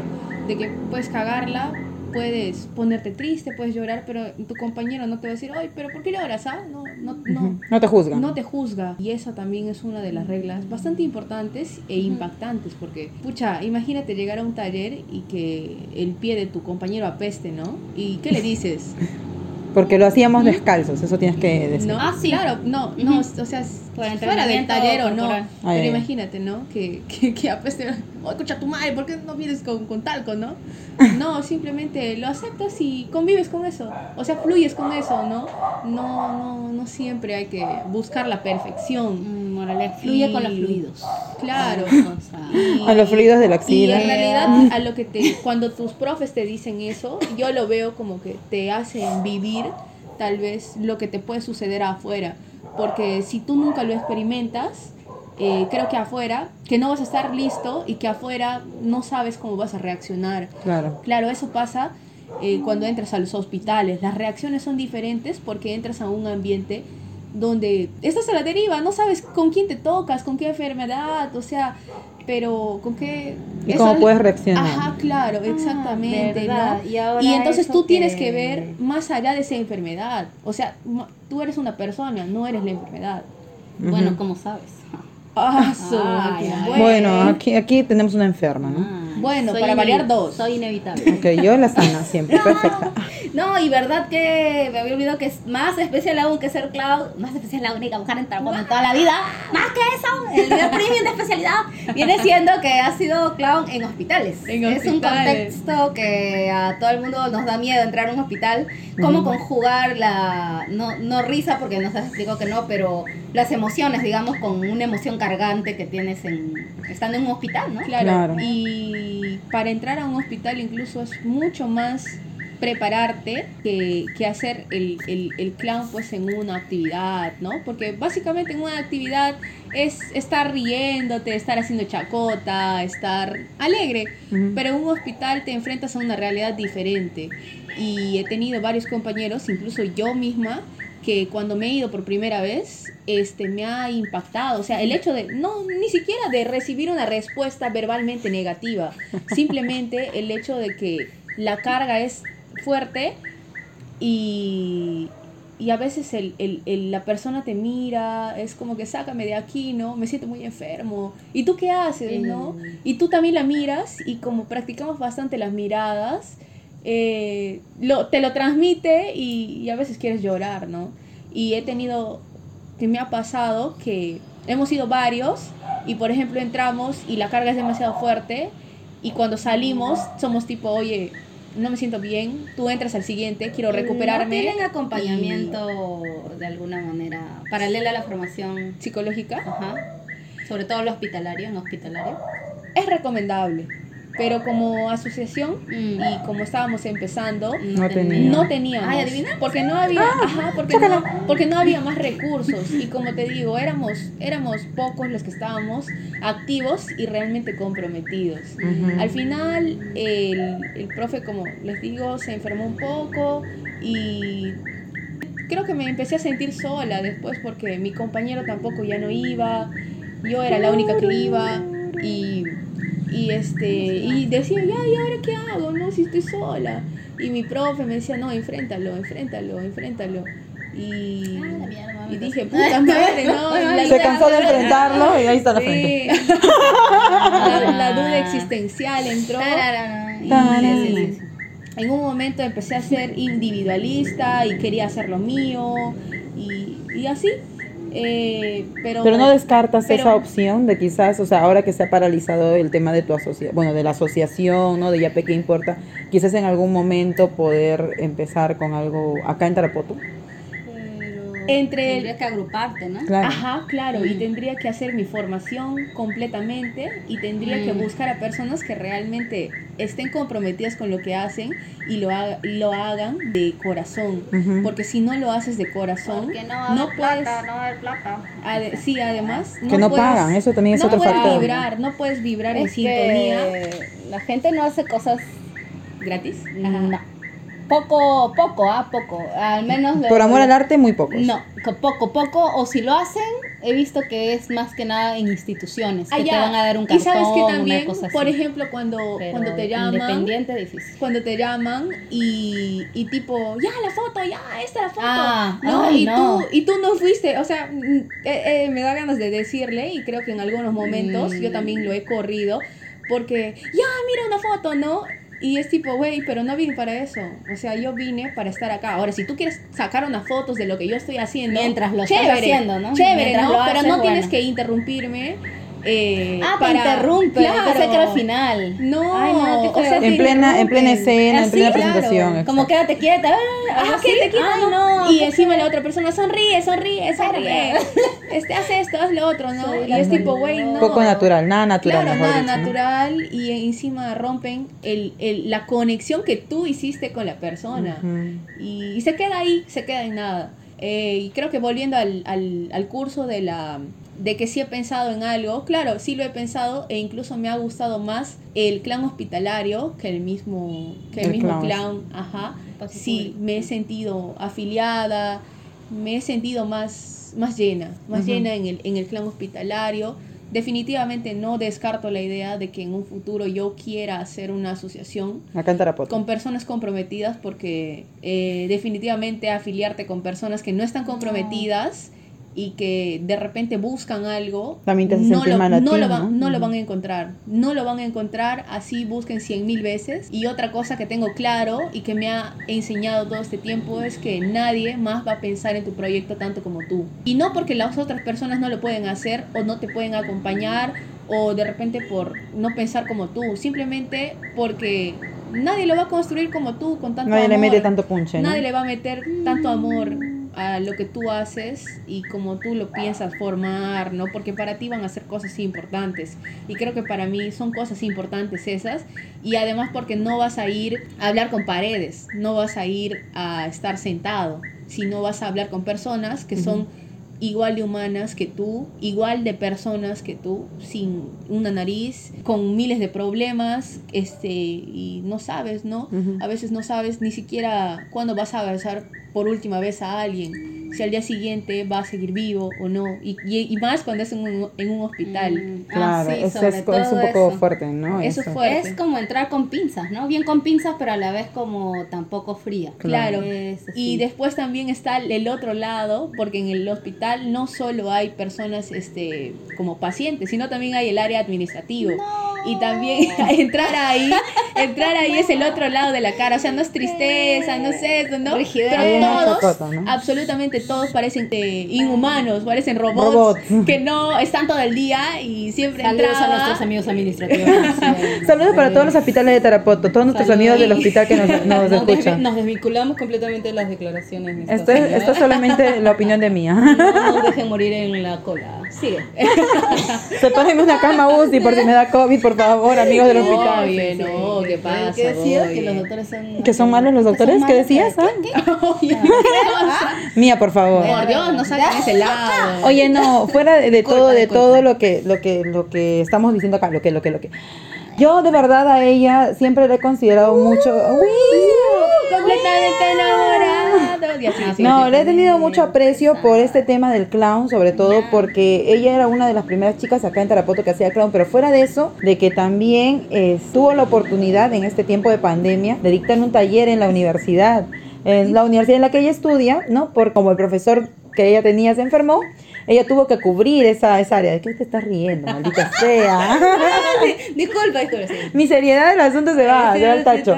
de que puedes cagarla, puedes ponerte triste, puedes llorar, pero tu compañero no te va a decir, ay, pero ¿por qué lloras? Ah? No, no, no. No te juzgan. No te juzga. Y esa también es una de las reglas bastante importantes e impactantes. Porque, pucha, imagínate llegar a un taller y que el pie de tu compañero apeste, ¿no? ¿Y qué le dices? Porque lo hacíamos descalzos, eso tienes que decir. No, Ah, sí. claro, no, no, Ujú. o sea, fuera del taller o no. corporal. Ah, pero ya. imagínate, ¿no? Que, que, que apeste, oh, escucha tu madre, ¿por qué no vienes con, con talco, no? No, simplemente lo aceptas y convives con eso. O sea, fluyes con eso, ¿no? No, no, no siempre hay que buscar la perfección. Mm, moraleja, fluye con los Y- fluidos. Claro. O sea, A los fluidos de la Y axila. en realidad, a lo que te, cuando tus profes te dicen eso, yo lo veo como que te hacen vivir tal vez lo que te puede suceder afuera. Porque si tú nunca lo experimentas, eh, creo que afuera, que no vas a estar listo y que afuera no sabes cómo vas a reaccionar. Claro. Claro, eso pasa eh, cuando entras a los hospitales. Las reacciones son diferentes porque entras a un ambiente donde estás a la deriva, no sabes con quién te tocas, con qué enfermedad, o sea, pero con qué... Y eso cómo es- puedes reaccionar. Ajá, claro, exactamente, verdad. ¿no? Y ahora Y entonces tú tienes que- ver más allá de esa enfermedad. O sea, tú eres una persona, no eres la enfermedad. Bueno, como sabes. Ah. Bueno, aquí, aquí tenemos una enferma, ¿no? Bueno, soy para variar dos. Soy inevitable. Ok, yo la sana siempre, perfecta. No, y verdad que me había olvidado que es más especial aún que ser clown, más especial la única mujer en Tarapón en toda la vida, más que eso, el nivel premium de especialidad viene siendo que ha sido clown en hospitales. En es un contexto que a todo el mundo nos da miedo entrar a un hospital, cómo conjugar la, no, no risa porque nos explicó que no, pero las emociones, digamos, con una emoción cargante que tienes en, estando en un hospital, ¿no? Claro. Claro. Y para entrar a un hospital incluso es mucho más prepararte que, que hacer el, el, el clown pues en una actividad, ¿no? Porque básicamente en una actividad es estar riéndote, estar haciendo chacota, estar alegre, pero en un hospital te enfrentas a una realidad diferente. Y he tenido varios compañeros, incluso yo misma, que cuando me he ido por primera vez, este, me ha impactado. O sea, el hecho de, no, ni siquiera de recibir una respuesta verbalmente negativa, simplemente el hecho de que la carga es fuerte y, y a veces el, el- el- la persona te mira, es como que sácame de aquí, ¿no? Me siento muy enfermo. ¿Y tú qué haces, no? Y tú también la miras y como practicamos bastante las miradas, eh, lo, te lo transmite y, y a veces quieres llorar, ¿no? Y he tenido, que me ha pasado que hemos ido varios y por ejemplo entramos y la carga es demasiado fuerte y cuando salimos somos tipo, oye, no me siento bien, tú entras al siguiente, quiero recuperarme. ¿No tienen acompañamiento de alguna manera paralela a la formación psicológica. Ajá. Sobre todo lo hospitalario, en hospitalario. Es recomendable. Pero como asociación Mm. y como estábamos empezando, No tenía. no teníamos. Ay, ¿adivina? Porque no había, ajá, porque no, porque no había más recursos. Y como te digo, éramos, éramos pocos los que estábamos activos y realmente comprometidos. Al final, el, el profe, como les digo, se enfermó un poco y creo que me empecé a sentir sola después porque mi compañero tampoco ya no iba, yo era la única que iba y, y, este, y decía, ya, ¿y ahora qué hago? No, si estoy sola. Y mi profe me decía, no, enfréntalo, enfréntalo, enfréntalo. Y, Ah, mierda, y dije, puta madre, no. y la Se cansó de enfrentarlo y ahí está la frente. Sí. la, la duda existencial entró. Y-. En un momento empecé a ser individualista y quería hacer lo mío y, y así. Eh, pero, Pero no descartas pero- esa opción de quizás, o sea, ahora que se ha paralizado el tema de tu asociación, bueno, de la asociación, ¿no? De ya qué importa, quizás en algún momento poder empezar con algo acá en Tarapoto. Entre el- Tendrías que agruparte, ¿no? Claro. Ajá, claro, y Mm. tendría que hacer mi formación completamente y tendría que Mm. buscar a personas que realmente estén comprometidas con lo que hacen y lo, haga- lo hagan de corazón. Porque si no lo haces de corazón, Porque no va a no haber puedes... plata, no va a haber plata. sí, además... Que no puedes- pagan, eso también es no otro puedes factor. vibrar, no puedes vibrar en Es sintonía que la gente no hace cosas gratis. no. Poco, poco, ah, poco. Al menos Por amor al arte, muy pocos. No, co- poco, poco. O si lo hacen, he visto que es más que nada en instituciones. Que Ah, te ya. van a dar un Y cartón, sabes que también, una cosa así. por ejemplo, cuando, Pero cuando te llaman... Independiente, difícil. cuando te llaman y, y tipo, ya la foto, ya, esta la foto. Ah, no, ay, y, no. Tú, y tú no fuiste, o sea, mm, eh, eh, me da ganas de decirle y creo que en algunos momentos Mm. yo también lo he corrido porque, ya, mira una foto, ¿no? Y es tipo, güey, pero no vine para eso. O sea, yo vine para estar acá. Ahora, si tú quieres sacar unas fotos de lo que yo estoy haciendo, Mientras lo estás haciendo, ¿no? Chévere, Mientras ¿no? pero no tienes que interrumpirme. Eh, Ah, para... te interrumpe. Claro. Pensé que era al final. No, Ay, no, qué o sea, En plena, en plena escena, en plena claro. presentación. Como quédate quieta. ah, algo Ajá, así. que te quitan, Ay, ¿no? no. y encima la otra persona sonríe, sonríe, sonríe. Este, haz esto, haz lo otro, ¿no? Soy y es tipo, güey, no. Poco natural, nada natural, Claro, mejor nada dicho, ¿no? natural y encima rompen el, el- la conexión que tú hiciste con la persona. Y se queda ahí, se queda en nada. Eh, y creo que volviendo al, al, al curso de la de que sí he pensado en algo, claro, sí lo he pensado e incluso me ha gustado más el clan hospitalario que el mismo que el, El mismo clan, ajá. Sí, me he sentido afiliada, me he sentido más más llena, más llena en el en el clan hospitalario. Definitivamente no descarto la idea de que en un futuro yo quiera hacer una asociación Acá en Tarapoto. con personas comprometidas porque eh, definitivamente afiliarte con personas que no están comprometidas y que de repente buscan algo También te hace no, lo, no ti, lo van, ¿no? no lo Ujú. van a encontrar no lo van a encontrar así busquen cien mil veces y otra cosa que tengo claro y que me ha enseñado todo este tiempo es que nadie más va a pensar en tu proyecto tanto como tú y no porque las otras personas no lo pueden hacer o no te pueden acompañar o de repente por no pensar como tú simplemente porque nadie lo va a construir como tú con tanto Nadie le amor. mete tanto punche, ¿no? Nadie le va a meter tanto amor a lo que tú haces y como tú lo piensas formar, ¿no? Porque para ti van a ser cosas importantes. Y creo que para mí son cosas importantes esas. Y además porque no vas a ir a hablar con paredes, no vas a ir a estar sentado, sino vas a hablar con personas que son igual de humanas que tú, igual de personas que tú, sin una nariz, con miles de problemas, este, y no sabes, ¿no? A veces no sabes ni siquiera cuándo vas a abrazar por última vez a alguien, si al día siguiente va a seguir vivo o no, y, y, y más cuando es en un, en un hospital. Mm, ah, Claro, sí, eso es, un poco eso. fuerte, ¿no? Eso es Eso. fuerte. Es como entrar con pinzas, ¿no? Bien con pinzas, pero a la vez como tampoco fría. Claro. Y después también está el otro lado, porque en el hospital no solo hay personas este, como pacientes, sino también hay el área administrativa. Y también entrar ahí, entrar ahí es el otro lado de la cara, o sea, no es tristeza, no sé eso, ¿no? Rigidez. Pero todos, chacota, ¿no? absolutamente todos parecen inhumanos, parecen robots, Robots. que no están todo el día y siempre Saludos a entraba- nuestros amigos administrativos. Saludos para todos los hospitales de Tarapoto, todos nuestros amigos del hospital que nos, nos Nos desvi- escuchan. Nos desvinculamos completamente de las declaraciones. Esto esto es solamente la opinión de mía. No nos dejen morir en la cola. Sigue. Sepárenme una cama UCI por si me da COVID, por favor, amigos del hospital. Oye, no, ¿qué pasa? ¿Qué decías? Que los doctores son... ¿Que son malos los doctores? ¿Qué decías? ¿Qué? ah? Mía, por favor. Por Dios, no saquen ese lado. Oye, no, fuera de, todo, de todo lo que, lo que, lo que estamos diciendo acá, lo que, lo que, lo que. Yo de verdad a ella siempre le he considerado mucho. Uy. completamente enamorado. Y así, así, No, le he tenido mucho aprecio por este tema del clown, sobre todo porque ella era una de las primeras chicas acá en Tarapoto que hacía clown, pero fuera de eso, de que también eh, tuvo la oportunidad en este tiempo de pandemia de dictar un taller en la universidad, en la universidad en la que ella estudia, ¿no? Por como el profesor que ella tenía se enfermó, ella tuvo que cubrir esa, esa área. ¿De qué te estás riendo, maldita sea? Disculpa, disculpa. sí. Mi seriedad del asunto se va, Sí, se va al sí, tacho.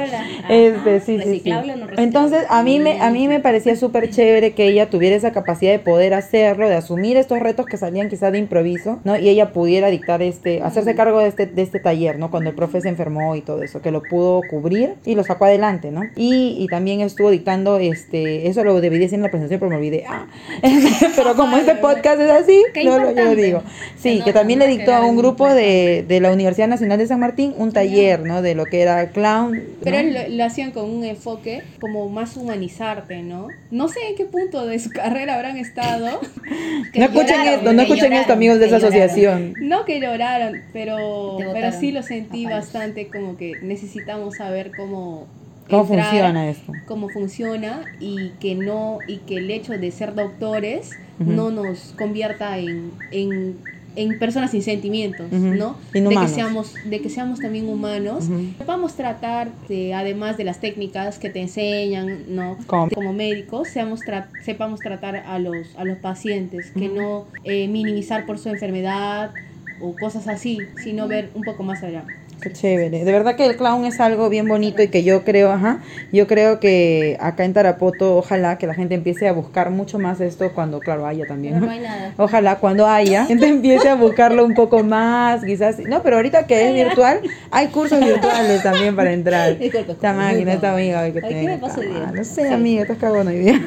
Este, sí, sí, sí. ¿Reciclable o no reciclable? Entonces, a mí me a mí me parecía súper chévere que ella tuviera esa capacidad de poder hacerlo, de asumir estos retos que salían quizás de improviso, ¿no? Y ella pudiera dictar este, hacerse cargo de este de este taller, ¿no? Cuando el profe se enfermó y todo eso, que lo pudo cubrir y lo sacó adelante, ¿no? Y, y también estuvo dictando este, eso lo debí decir en la presentación, pero me olvidé. Ah. pero como este podcast es así, Qué no, lo- yo lo digo. Sí, que también le dictó a un grupo de, de la Universidad Nacional de San Martín un taller, ¿no? De lo que era clown. Pero lo, lo hacían con un enfoque como más humanizarte, ¿no? No sé en qué punto de su carrera habrán estado. Que no escuchen lloraron, esto, no escuchen lloraron, esto, amigos de esa lloraron. asociación. No que lloraron, pero, pero sí lo sentí bastante como que necesitamos saber cómo... ¿Cómo entrar, funciona esto? Cómo funciona y que no y que el hecho de ser doctores No nos convierta en, en, en personas sin sentimientos. ¿no? De que seamos de que seamos también humanos. Vamos a tratar, de, además de las técnicas que te enseñan, ¿no? ¿Cómo? Como médicos, seamos tra- sepamos tratar a los, a los pacientes, que no eh, minimizar por su enfermedad o cosas así, sino ver un poco más allá. Qué chévere. De verdad que el clown es algo bien bonito y que yo creo, ajá, yo creo que acá en Tarapoto, ojalá que la gente empiece a buscar mucho más esto cuando, claro, haya también. ¿no? no hay nada. Ojalá cuando haya, gente empiece a buscarlo un poco más, quizás. No, pero ahorita que es virtual, hay cursos virtuales también para entrar. Disculpa, Esta máquina, esta amiga que Ay, ¿qué me pasó hoy día? Ah, No sé, Sí. amiga, estás cagona hoy día.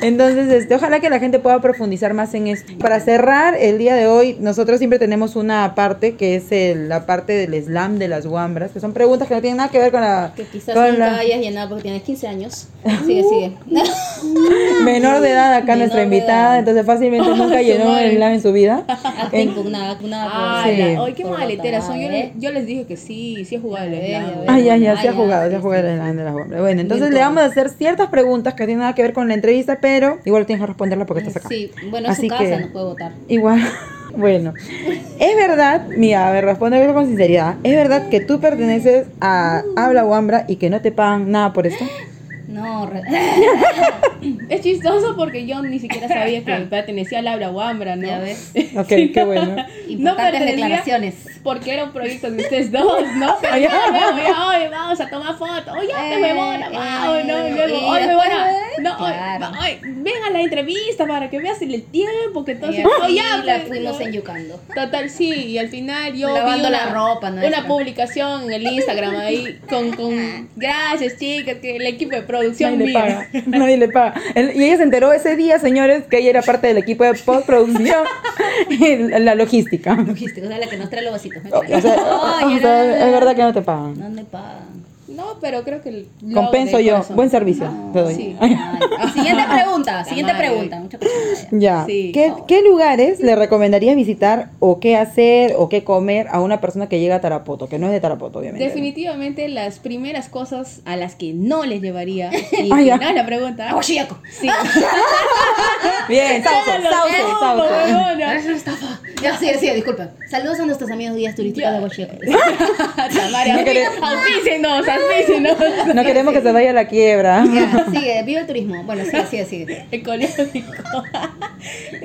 Entonces, este, ojalá que la gente pueda profundizar más en esto. Para cerrar, el día de hoy, nosotros siempre tenemos una parte que es el- la parte del slam de las guambras, que son preguntas que no tienen nada que ver con la, Que quizás con nunca la hayas llenado porque tienes 15 años. Sigue, sigue. menor de edad acá Menor nuestra invitada, edad. entonces fácilmente nunca llenó madre. el slam en su vida. Hasta impugnada, impugnada por- Ah, Sí. la- ay, qué por maleteras son. Yo, votar, ¿eh? yo les dije que sí, sí he jugado el slam. Ah, ya, ya, se ha jugado, se ha sí, jugado sí. el slam de las guambras. Bueno, entonces Bien le vamos a hacer ciertas preguntas que tienen nada que ver con la entrevista, pero igual tienes que responderla porque estás acá. Sí, bueno, es Así su casa, que- no puede votar. Igual, bueno, es verdad, mira, a ver, responde esto con sinceridad. ¿Es verdad que tú perteneces a Habla Wambra y que no te pagan nada por esto? No, re- Es chistoso porque yo ni siquiera sabía que pertenecía al habla Wambra, ¿no? ya ves. Ok, qué bueno. Pertenecía- declaraciones. Porque era un proyecto de ustedes dos, ¿no? Pero ya ya, oye, vamos a tomar fotos. Oye, te me voy, Eh, vamos, ¿no? Y luego, y oye, me voy a. No, oye, ven a la entrevista para que veas el tiempo que entonces. Y oye, así la pues, fuimos ¿no? enyucando. Total, sí, y al final yo Lavando la una, ropa una publicación en el Instagram ahí con, con gracias chicas, que el equipo de producción Nadie le mío. paga. Nadie le paga. El- y ella se enteró ese día, señores, que ella era parte del equipo de postproducción y la logística. Logística, o sea, la que nos trae los vasitos. me O, trae. o sea, Oye, o sea, es verdad que no te pagan. No me pagan. No, pero creo que lo Compenso yo. corazón. Buen servicio te doy. sí. Ay, Siguiente pregunta, siguiente madre. pregunta. Mucha ya. Sí. ¿Qué, qué lugares le recomendarías visitar o qué hacer o qué comer a una persona que llega a Tarapoto? Que no es de Tarapoto, obviamente. Definitivamente las primeras cosas a las que no les llevaría y Ah, que ya. no es la pregunta. Aguachillaco. Sí. Bien, sauce, sauce, sauce. Es una estafa. Ya, sigue, sigue, disculpa. Saludos a nuestros amigos guías turísticos de Aguachillaco. Tamaria, No queremos que se vaya a la quiebra. Ya, sigue, vive el turismo. Bueno, sigue, sigue, sigue. económico.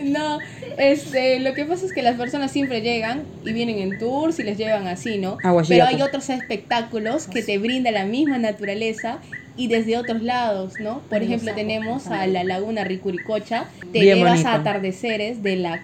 no, este, lo que pasa es que las personas siempre llegan y vienen en tours y les llevan así, ¿no? A Huachiyacu. Pero hay otros espectáculos que te brinda la misma naturaleza y desde otros lados, ¿no? Por ejemplo, tenemos a la Laguna Ricuricocha, te Bien llevas bonito. a atardeceres de la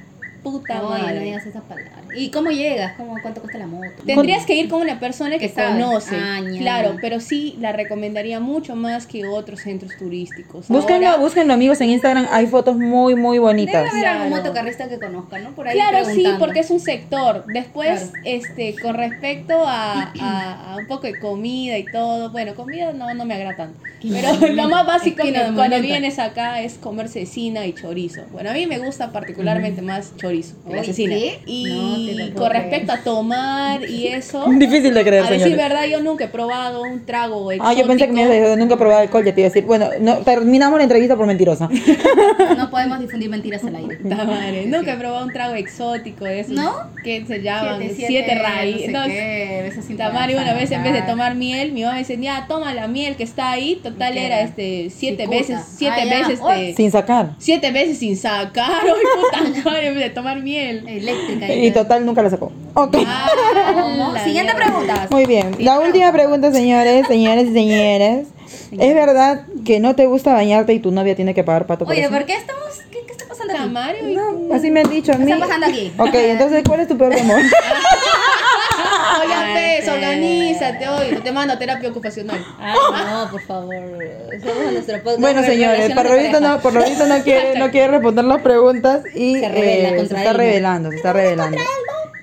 puta no madre. digas esas palabras. ¿Y cómo llegas? ¿Cómo, ¿Cuánto cuesta la moto? Tendrías que ir con una persona que conoce, Ah, claro, pero sí la recomendaría mucho más que otros centros turísticos. Búsquenlo, Ahora- búsquenlo amigos en Instagram, hay fotos muy muy Debe bonitas. haber algún Claro. motocarrista que conozca, ¿no? Por ahí Claro, sí, porque es un sector. Después, Claro. este, con respecto a, a- a un poco de comida y todo, bueno, comida no, no me agrada tanto. Pero lo más básico cuando vienes acá es comer cecina y chorizo. Bueno, a mí me gusta particularmente más chorizo que la. No te Y puedo con creer. respecto a tomar y eso, Difícil de creer, a decir señores. verdad, yo nunca he probado un trago Ah, yo pensé que me ibas a exótico. nunca he probado alcohol, ya te iba a decir. Bueno, no, terminamos la entrevista por mentirosa. No podemos difundir mentiras al aire. Madre, Nunca he probado un trago exótico de esos ¿No? que se llaman Siete, siete, siete, raíces. no No, sé qué, besos sin Tamari una vez en vez de tomar miel, mi mamá me decía, ya, toma la miel que está ahí. Total ¿Qué era este siete Cicuta. veces, siete Ah, veces Oh, de- Sin sacar. siete veces sin sacar. Ay, puta madre, en vez de tomar miel. Eléctrica. Y total nunca la sacó. Ok. Ah, la Siguiente mierda. pregunta. Muy bien. La última pregunta, señores, señores y señores. ¿Es verdad que no te gusta bañarte y tu novia tiene que pagar pato por Oye, eso? ¿por qué estamos? ¿Qué, qué está pasando aquí? No, así me han dicho a ¿Qué mí. está pasando aquí? Ok, entonces, ¿cuál es tu peor temor? Pues, qué- organízate hoy. Te mando a terapia ocupacional. Ay, no, por favor. Somos nuestro podcast. Bueno, señores, relaciones por de lo visto pareja. no, por lo visto no quiere, no quiere responder las preguntas y Se revela eh, se está revelando, se está revelando.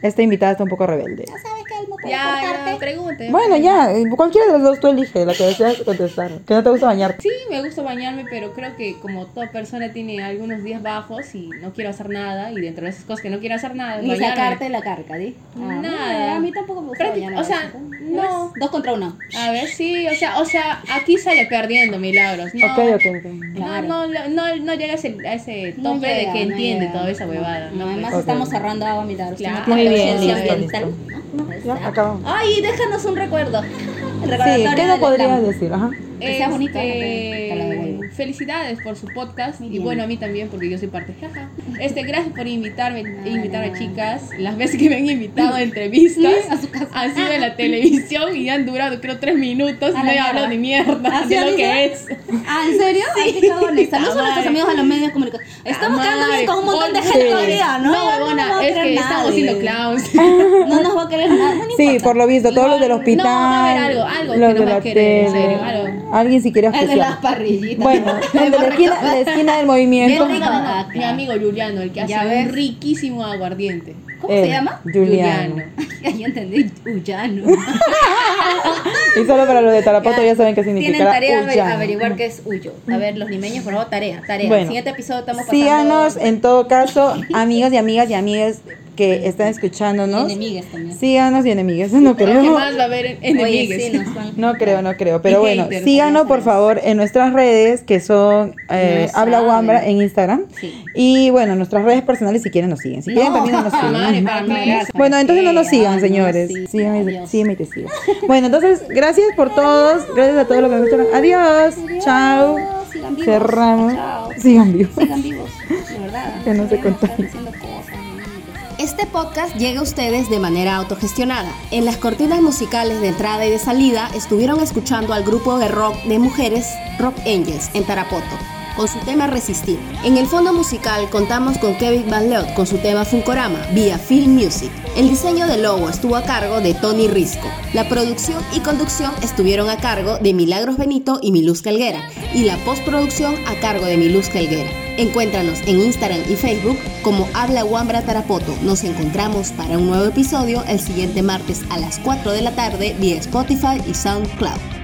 Esta invitada está un poco rebelde. ¿Sabes no Ya, cortarte? Ya, pregunte. Bueno, ya, eh, cualquiera de los dos tú elige la que deseas contestar. Que no te gusta bañarte. Sí, me gusta bañarme, pero creo que como toda persona tiene algunos días bajos y no quiero hacer nada, y dentro de esas cosas que no quiero hacer nada, Ni bañarme. sacarte la carca, ¿di? Ah, Nada. A mí tampoco me gusta bañarme o sea, no. ¿Ves? Dos contra uno. A ver, sí, o sea, o sea, aquí sale perdiendo milagros. No, Ok, ok, ok. Claro. No, no, no, no llega a ese, a ese No tope llega, de que no entiende llega. toda esa huevada. No, No, además pues. Estamos cerrando agua milagros. Claro. Muy bien, conciencia listo, ambiental, acabamos. Ay, déjanos un recuerdo. El Sí, ¿qué no podrías decir? Ajá. Que sea bonito, Este. Felicidades por su podcast Muy y bien. bueno a mí también porque yo soy parte jaja. Este gracias por invitarme Nada, invitarme nada. chicas las veces que me han invitado a entrevistas A su casa. han sido en la televisión y han durado creo tres minutos A y no he hablado ni mierda ¿Ah, sí, de lo que es. Ah, ¿en serio? Ay, qué cagones. Saludos a nuestros amigos de los medios de comunicación. Estamos quedando bien con un montón de gente sí. día, ¿no? No, huevona, a es que estamos siendo clowns. No nos va a querer nada. No Sí, por lo visto, todos los del No, hospital. va a haber algo, algo que de va a querer, en serio, algo. Alguien si quiere El de las parrillitas. Bueno, de la esquina, la esquina del movimiento. Bien rico. Ah, Mi amigo Juliano, el que Ya hace un riquísimo aguardiente. ¿Cómo Él, se llama? Juliano. Ay, yo entendí. Ullano. Y solo para los de Tarapoto ya saben qué Tienen significa. tarea aver- averiguar qué es Uyo. A ver, los limeños, por favor, tarea, tarea. Bueno. Siguiente episodio estamos pasando... Síganos en todo caso, amigos y amigas y amigas que están escuchándonos. Enemigas también. Síganos y enemigas, no ¿Qué creo. más va a haber en Oye, enemigues? sí, nos van... No creo, no creo. Pero bueno, haters, síganos por favor en nuestras redes que son eh, No Habla. Wambra en Instagram. Sí. Y bueno, nuestras redes personales si quieren nos siguen. Si No. quieren también no nos Madre, siguen. para mí. Bueno, entonces no nos qué? sigan, señores. sí, síganme, adiós. sígueme y te sigo. Bueno, entonces, gracias por todos. Gracias a todos los que nos escucharon. Adiós. Chao. Sigan vivos. Cerramos. Chao. Sigan vivos. Sigan vivos. De verdad. Que no se contagien. Este podcast llega a ustedes de manera autogestionada. En las cortinas musicales de entrada y de salida estuvieron escuchando al grupo de rock de mujeres Rock Angels en Tarapoto con su tema Resistir. En el fondo musical contamos con Kevin Van Leot con su tema Funkorama vía Film Music. El diseño del logo estuvo a cargo de Tony Risco. La producción y conducción estuvieron a cargo de Milagros Benito y Miluz Helguera y la postproducción a cargo de Miluz Helguera. Encuéntranos en Instagram y Facebook como Habla Wambra Tarapoto. Nos encontramos para un nuevo episodio el siguiente martes a las 4 de la tarde vía Spotify y SoundCloud.